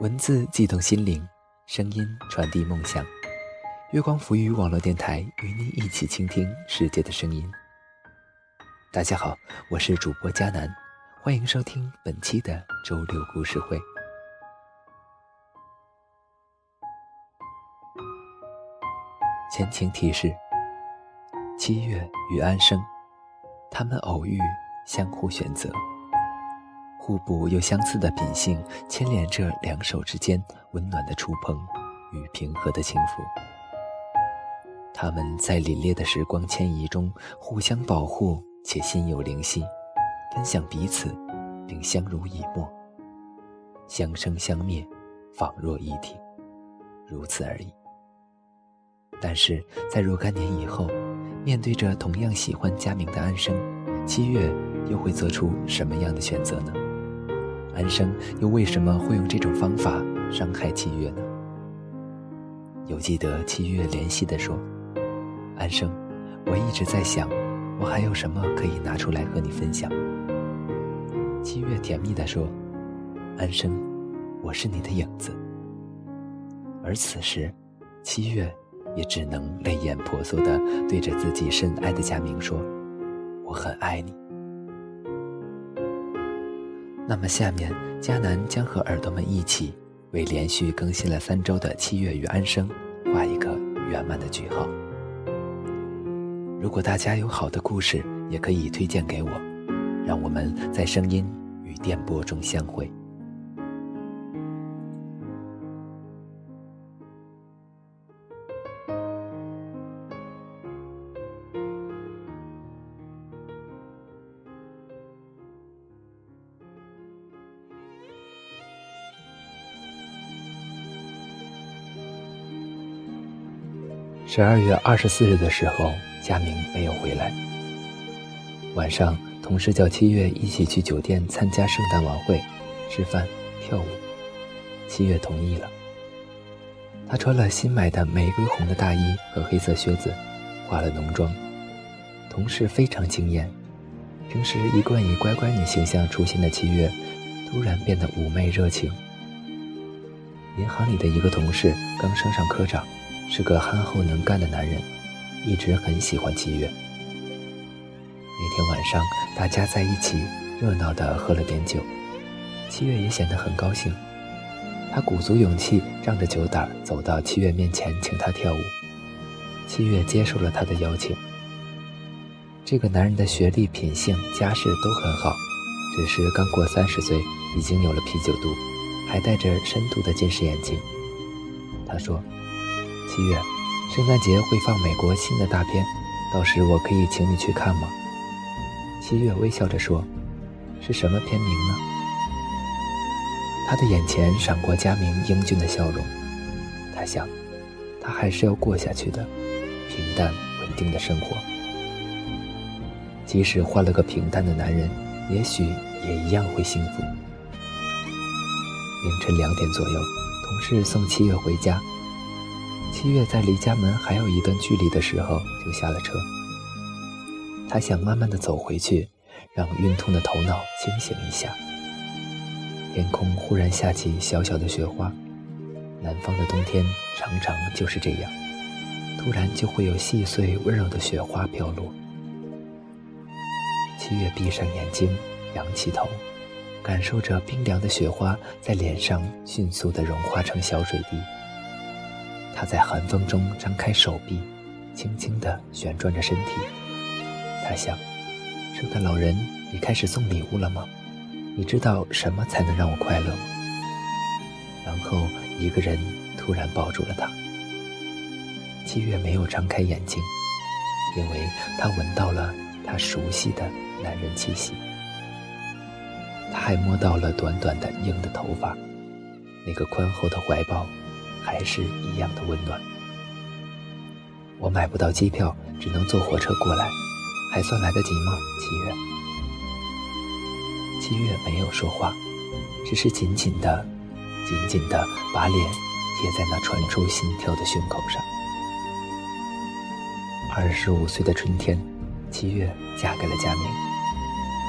文字悸动心灵，声音传递梦想。月光浮语网络电台与你一起倾听世界的声音。大家好，我是主播佳楠，欢迎收听本期的周六故事会。前情提示：七月与安生，他们偶遇，相互选择。互补又相似的品性，牵连着两手之间温暖的触碰与平和的轻抚。他们在凛冽的时光迁移中互相保护，且心有灵犀，分享彼此，并相濡以沫，相生相灭，仿若一体，如此而已。但是在若干年以后，面对着同样喜欢佳明的安生，七月又会做出什么样的选择呢？安生又为什么会用这种方法伤害七月呢？有记得七月怜惜地说：“安生，我一直在想，我还有什么可以拿出来和你分享。”七月甜蜜地说：“安生，我是你的影子。”而此时，七月也只能泪眼婆娑地对着自己深爱的佳明说：“我很爱你。”那么，下面佳楠将和耳朵们一起，为连续更新了三周的七月与安生画一个圆满的句号。如果大家有好的故事，也可以推荐给我，让我们在声音与电波中相会。十二月二十四日的时候，佳明没有回来。晚上，同事叫七月一起去酒店参加圣诞晚会，吃饭、跳舞。七月同意了。她穿了新买的玫瑰红的大衣和黑色靴子，化了浓妆。同事非常惊艳。平时一贯以乖乖女形象出现的七月，突然变得妩媚热情。银行里的一个同事刚升上科长。是个憨厚能干的男人，一直很喜欢七月。那天晚上，大家在一起热闹地喝了点酒，七月也显得很高兴。他鼓足勇气，仗着酒胆走到七月面前，请她跳舞。七月接受了他的邀请。这个男人的学历、品性、家世都很好，只是刚过三十岁，已经有了啤酒肚，还戴着深度的近视眼镜。他说。七月，圣诞节会放美国新的大片，到时我可以请你去看吗？七月微笑着说：“是什么片名呢？”他的眼前闪过佳明英俊的笑容，他想，他还是要过下去的，平淡稳定的生活。即使换了个平淡的男人，也许也一样会幸福。凌晨两点左右，同事送七月回家。七月在离家门还有一段距离的时候就下了车。他想慢慢的走回去，让晕痛的头脑清醒一下。天空忽然下起小小的雪花，南方的冬天常常就是这样，突然就会有细碎温柔的雪花飘落。七月闭上眼睛，仰起头，感受着冰凉的雪花在脸上迅速的融化成小水滴。他在寒风中张开手臂，轻轻地旋转着身体。他想：圣诞老人，你开始送礼物了吗？你知道什么才能让我快乐吗？然后一个人突然抱住了他。七月没有张开眼睛，因为他闻到了他熟悉的男人气息。他还摸到了短短的硬的头发，那个宽厚的怀抱。还是一样的温暖。我买不到机票，只能坐火车过来，还算来得及吗？七月，七月没有说话，只是紧紧的、紧紧的把脸贴在那传出心跳的胸口上。二十五岁的春天，七月嫁给了佳明，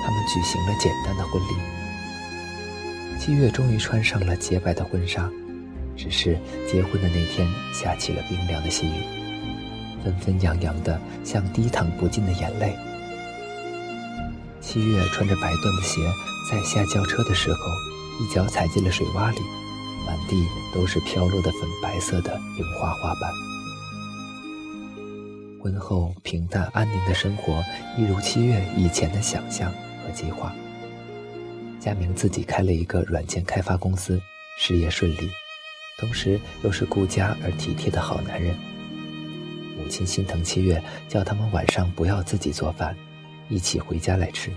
他们举行了简单的婚礼。七月终于穿上了洁白的婚纱，只是结婚的那天下起了冰凉的细雨，纷纷扬扬的像低淌不尽的眼泪。七月穿着白缎的鞋，在下轿车的时候，一脚踩进了水洼里，满地都是飘落的粉白色的樱花花瓣。婚后平淡安宁的生活，一如七月以前的想象和计划。佳明自己开了一个软件开发公司，事业顺利，同时又是顾家而体贴的好男人。母亲心疼七月，叫他们晚上不要自己做饭，一起回家来吃。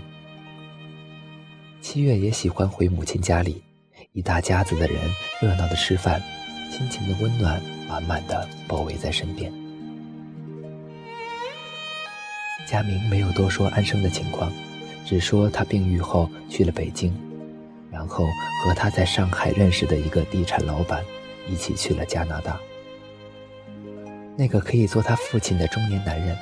七月也喜欢回母亲家里，一大家子的人热闹的吃饭，亲情的温暖满满的包围在身边。佳明没有多说安生的情况，只说他病愈后去了北京，然后和他在上海认识的一个地产老板一起去了加拿大。那个可以做他父亲的中年男人，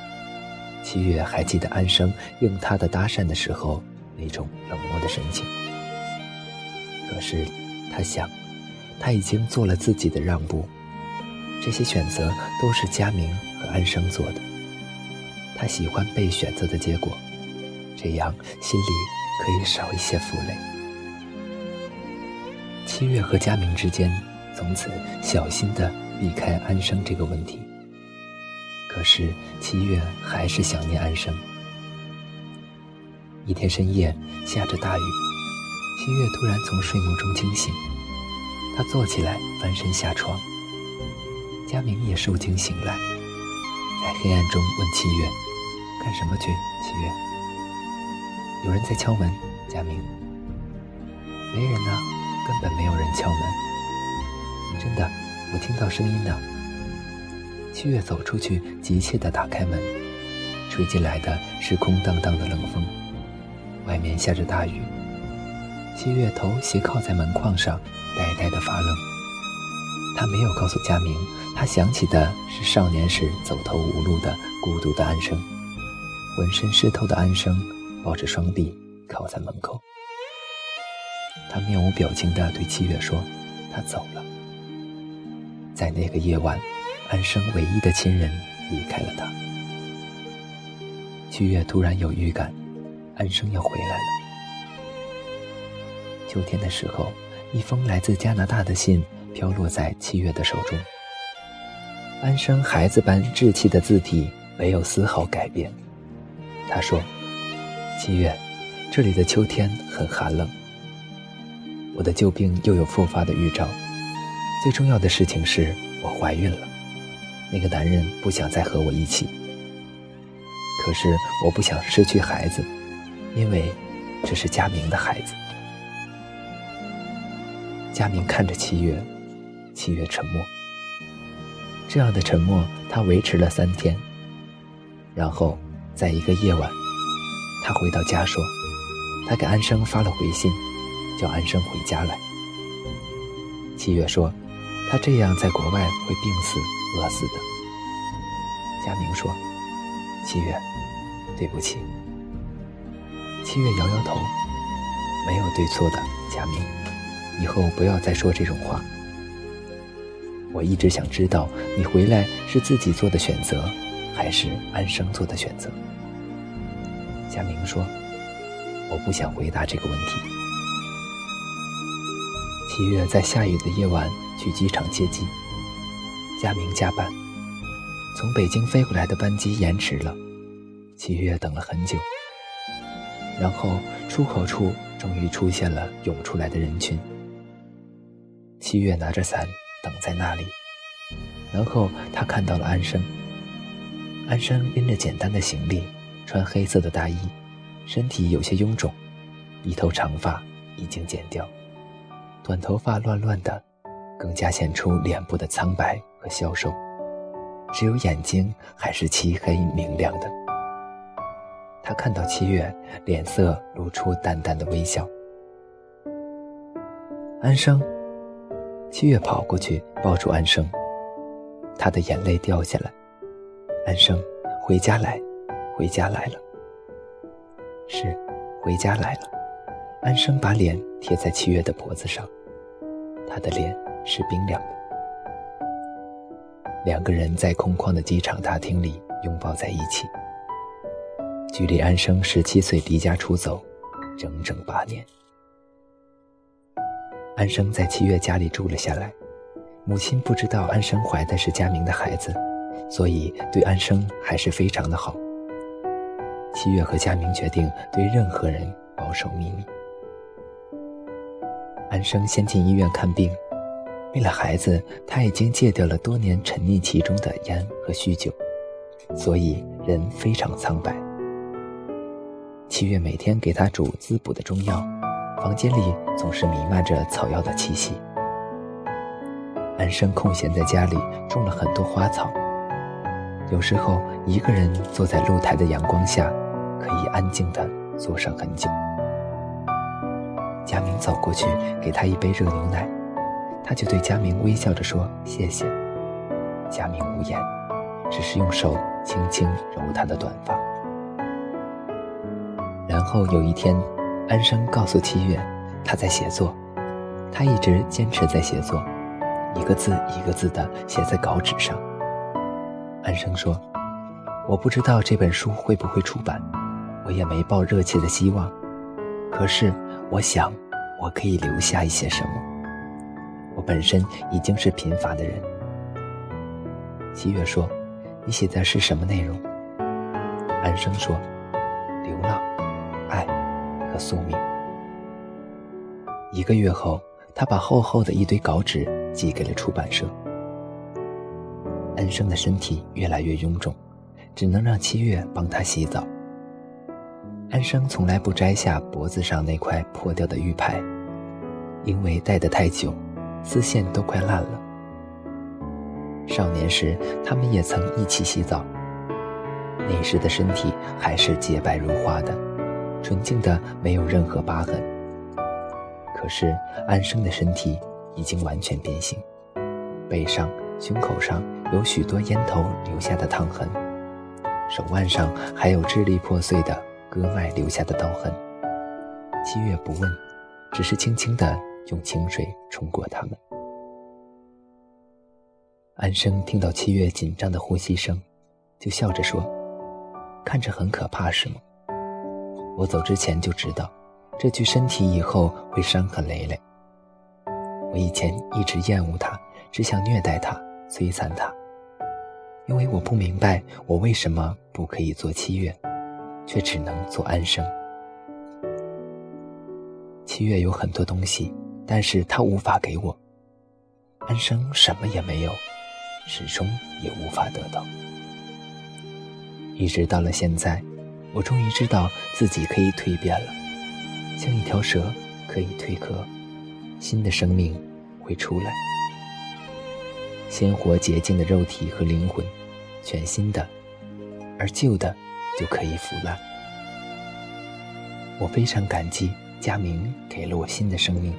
七月还记得安生应他的搭讪的时候那种冷漠的神情。可是他想，他已经做了自己的让步，这些选择都是佳明和安生做的。他喜欢被选择的结果，这样心里可以少一些负累。七月和佳明之间从此小心地避开安生这个问题。可是七月还是想念安生。一天深夜下着大雨，七月突然从睡梦中惊醒，他坐起来翻身下床，佳明也受惊醒来，在黑暗中问七月。干什么去？七月，有人在敲门。佳明，没人呢，根本没有人敲门。真的，我听到声音的。七月走出去，急切地打开门，吹进来的是空荡荡的冷风，外面下着大雨。七月头斜靠在门框上，呆呆地发愣。他没有告诉佳明，他想起的是少年时走投无路的孤独的安生。浑身湿透的安生抱着双臂靠在门口，他面无表情地对七月说：“他走了。”在那个夜晚，安生唯一的亲人离开了他。七月突然有预感，安生要回来了。秋天的时候，一封来自加拿大的信飘落在七月的手中。安生孩子般稚气的字体没有丝毫改变。他说：“七月，这里的秋天很寒冷。我的旧病又有复发的预兆。最重要的事情是我怀孕了。那个男人不想再和我一起。可是我不想失去孩子，因为这是佳明的孩子。”佳明看着七月，七月沉默。这样的沉默，他维持了三天，然后。在一个夜晚，他回到家说：“他给安生发了回信，叫安生回家来。”七月说：“他这样在国外会病死、饿死的。”佳明说：“七月，对不起。”七月摇摇头：“没有对错的，佳明，以后不要再说这种话。我一直想知道，你回来是自己做的选择。”还是安生做的选择。佳明说：“我不想回答这个问题。”七月在下雨的夜晚去机场接机，佳明加班，从北京飞过来的班机延迟了，七月等了很久。然后出口处终于出现了涌出来的人群，七月拿着伞等在那里，然后他看到了安生。安生拎着简单的行李，穿黑色的大衣，身体有些臃肿，一头长发已经剪掉，短头发乱乱的，更加显出脸部的苍白和消瘦，只有眼睛还是漆黑明亮的。他看到七月，脸色露出淡淡的微笑。安生，七月跑过去抱住安生，他的眼泪掉下来。安生，回家来，回家来了。是，回家来了。安生把脸贴在七月的脖子上，他的脸是冰凉的。两个人在空旷的机场大厅里拥抱在一起。距离安生十七岁离家出走，整整八年。安生在七月家里住了下来，母亲不知道安生怀的是佳明的孩子，所以对安生还是非常的好。七月和佳明决定对任何人保守秘密。安生先进医院看病，为了孩子，他已经戒掉了多年沉溺其中的烟和酗酒，所以人非常苍白。七月每天给他煮滋补的中药，房间里总是弥漫着草药的气息。安生空闲在家里种了很多花草，有时候一个人坐在露台的阳光下，可以安静地坐上很久。佳明走过去给他一杯热牛奶，他就对佳明微笑着说谢谢。佳明无言，只是用手轻轻揉他的短发。然后有一天，安生告诉七月，他在写作，他一直坚持在写作，一个字一个字地写在稿纸上。安生说：“我不知道这本书会不会出版，我也没抱热切的希望，可是我想，我可以留下一些什么。本身已经是贫乏的人。”七月说：“你写的是什么内容？”安生说：“流浪。”爱和宿命。一个月后，他把厚厚的一堆稿纸寄给了出版社。安生的身体越来越臃肿，只能让七月帮他洗澡。安生从来不摘下脖子上那块破掉的玉牌，因为戴得太久，丝线都快烂了。少年时，他们也曾一起洗澡，那时的身体还是洁白如花的。纯净的，没有任何疤痕。可是安生的身体已经完全变形，背上、胸口上有许多烟头留下的烫痕，手腕上还有支离破碎的割脉留下的刀痕。七月不问，只是轻轻地用清水冲过他们。安生听到七月紧张的呼吸声，就笑着说：“看着很可怕，是吗？”我走之前就知道，这具身体以后会伤痕累累。我以前一直厌恶他，只想虐待他、摧残他，因为我不明白我为什么不可以做七月，却只能做安生。七月有很多东西，但是他无法给我。安生什么也没有，始终也无法得到。一直到了现在。我终于知道自己可以蜕变了，像一条蛇可以蜕壳，新的生命会出来，鲜活洁净的肉体和灵魂，全新的，而旧的就可以腐烂。我非常感激佳明给了我新的生命，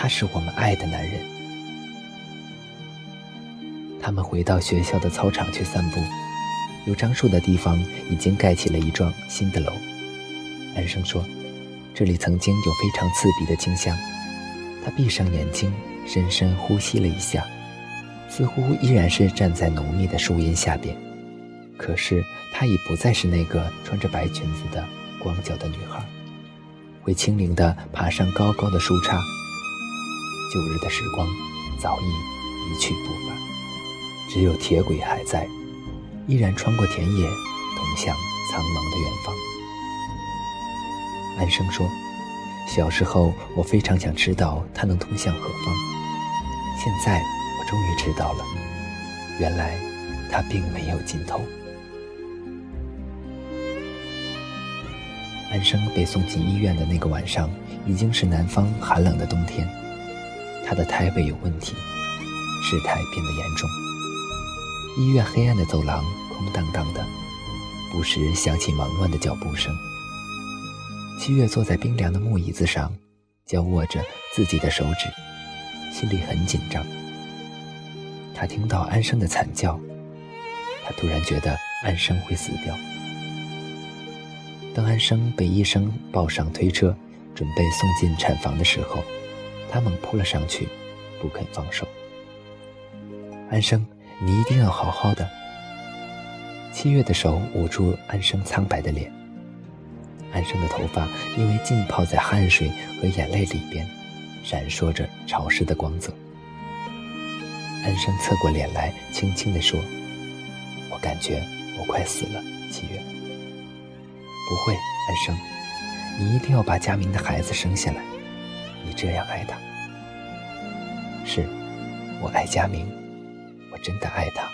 他是我们爱的男人。他们回到学校的操场去散步。有樟树的地方已经盖起了一幢新的楼。男生说：“这里曾经有非常刺鼻的清香。”他闭上眼睛，深深呼吸了一下，似乎依然是站在浓密的树荫下边。可是她已不再是那个穿着白裙子的光脚的女孩，会轻灵地爬上高高的树杈。旧日的时光早已一去不返，只有铁轨还在。依然穿过田野，通向苍茫的远方。安生说：“小时候，我非常想知道它能通向何方。现在，我终于知道了，原来它并没有尽头。”安生被送进医院的那个晚上，已经是南方寒冷的冬天。他的胎位有问题，事态变得严重。医院黑暗的走廊空荡荡的，不时响起忙乱的脚步声。七月坐在冰凉的木椅子上，交握着自己的手指，心里很紧张。他听到安生的惨叫，他突然觉得安生会死掉。当安生被医生抱上推车，准备送进产房的时候，他猛扑了上去，不肯放手。安生，你一定要好好的。七月的手捂住安生苍白的脸，安生的头发因为浸泡在汗水和眼泪里边，闪烁着潮湿的光泽。安生侧过脸来，轻轻地说：“我感觉我快死了。”七月，不会，安生，你一定要把佳明的孩子生下来。你这样爱他，是，我爱佳明。我真的爱他。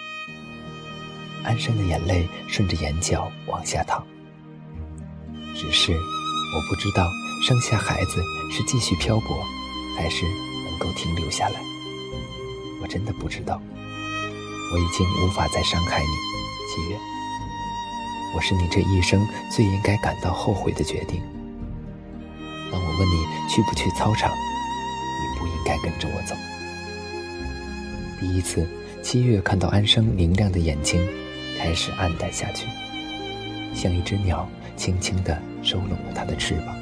安生的眼泪顺着眼角往下淌。只是我不知道生下孩子是继续漂泊，还是能够停留下来。我真的不知道。我已经无法再伤害你，七月。我是你这一生最应该感到后悔的决定。当我问你去不去操场，你不应该跟着我走。第一次。七月看到安生明亮的眼睛，开始暗淡下去，像一只鸟轻轻地收拢了它的翅膀。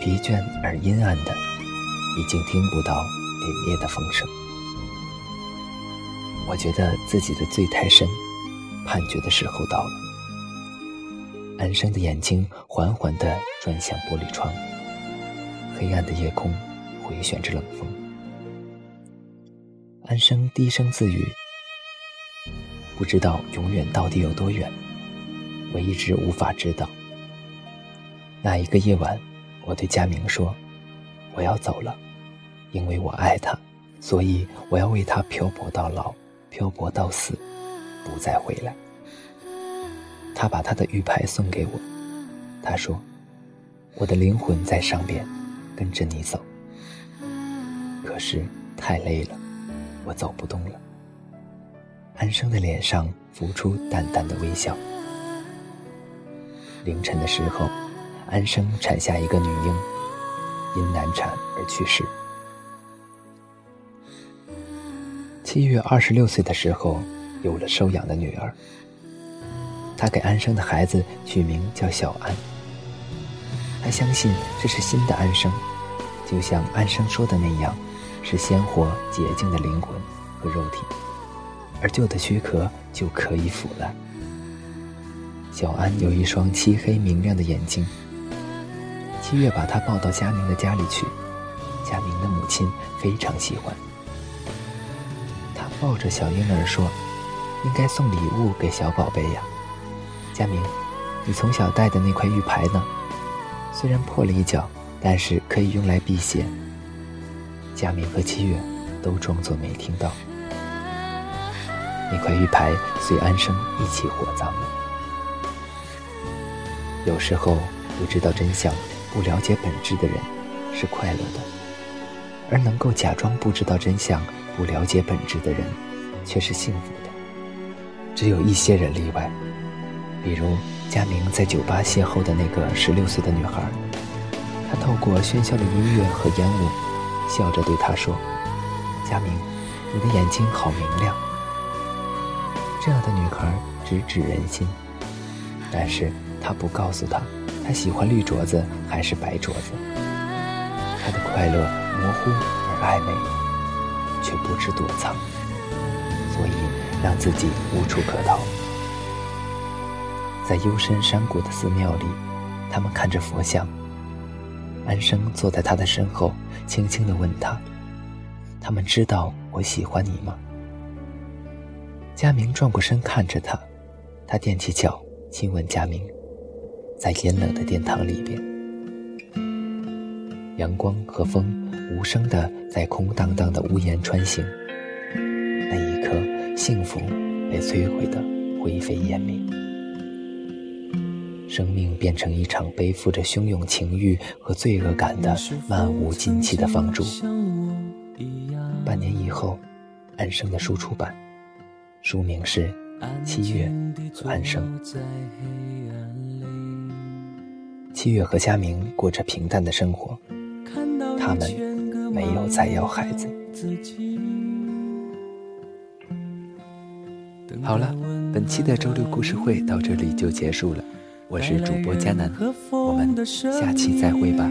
疲倦而阴暗的，已经听不到凛冽的风声。我觉得自己的罪太深，判决的时候到了。安生的眼睛缓缓地转向玻璃窗，黑暗的夜空回旋着冷风。安生低声自语：“不知道永远到底有多远，我一直无法知道。”那一个夜晚，我对佳明说：“我要走了，因为我爱他，所以我要为他漂泊到老，漂泊到死，不再回来。”他把他的玉牌送给我，他说：“我的灵魂在上边，跟着你走。”可是太累了。我走不动了。安生的脸上浮出淡淡的微笑。凌晨的时候，安生产下一个女婴，因难产而去世。七月二十六岁的时候，有了收养的女儿。他给安生的孩子取名叫小安。他相信这是新的安生，就像安生说的那样。是鲜活洁净的灵魂和肉体，而旧的躯壳就可以腐烂。小安有一双漆黑明亮的眼睛。七月把他抱到佳明的家里去，佳明的母亲非常喜欢。他抱着小婴儿说：“应该送礼物给小宝贝呀。”佳明，你从小戴的那块玉牌呢？虽然破了一角，但是可以用来辟邪。佳明和七月都装作没听到，那块玉牌随安生一起火葬了。有时候不知道真相、不了解本质的人是快乐的，而能够假装不知道真相、不了解本质的人却是幸福的。只有一些人例外，比如佳明在酒吧邂逅的那个十六岁的女孩，他透过喧嚣的音乐和烟雾。笑着对他说：“佳明，你的眼睛好明亮。”这样的女孩直指人心，但是她不告诉他，她喜欢绿镯子还是白镯子。她的快乐模糊而暧昧，却不知躲藏，所以让自己无处可逃。在幽深山谷的寺庙里，他们看着佛像。安生坐在他的身后，轻轻地问他：“他们知道我喜欢你吗？”佳明转过身看着他，他踮起脚亲吻佳明，在阴冷的殿堂里边，阳光和风无声地在空荡荡的屋檐穿行。那一刻，幸福被摧毁得灰飞烟灭。生命变成一场背负着汹涌情欲和罪恶感的漫无尽期的放逐。半年以后，安生的书出版，书名是《七月安生》。七月和佳明过着平淡的生活，他们没有再要孩子。好了，本期的周六故事会到这里就结束了。我是主播佳楠，我们下期再会吧。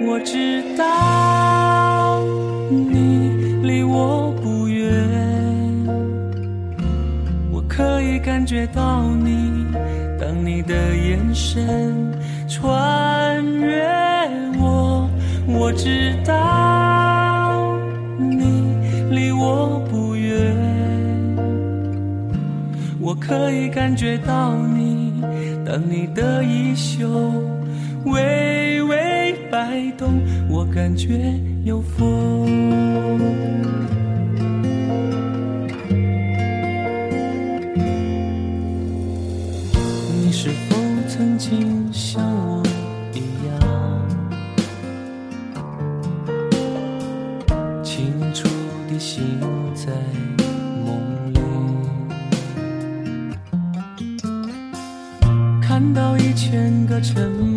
我知道你离我不远，我可以感觉到你，当你的眼神穿越我，我知道你离我不可以感觉到你，当你的衣袖微微。摆动，我感觉有风。你是否曾经像我一样，清楚地心在个沉默。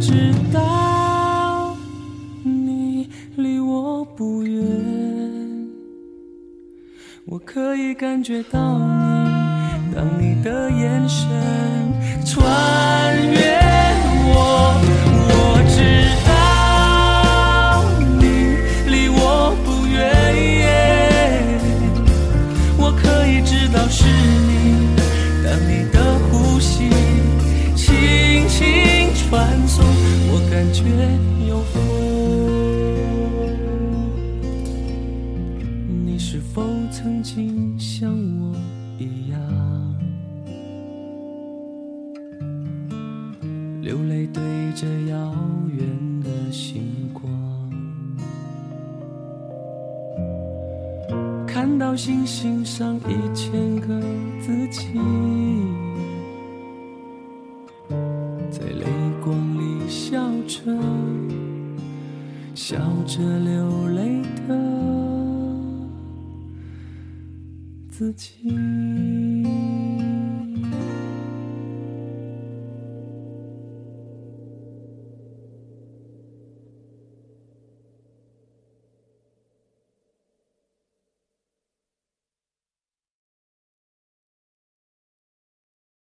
知道你离我不远，我可以感觉到你，当你的眼神穿越。感觉有风，你是否曾经？像我一样，流泪对着遥远的星光，看到星星上一千个自己，笑着流泪的。自己。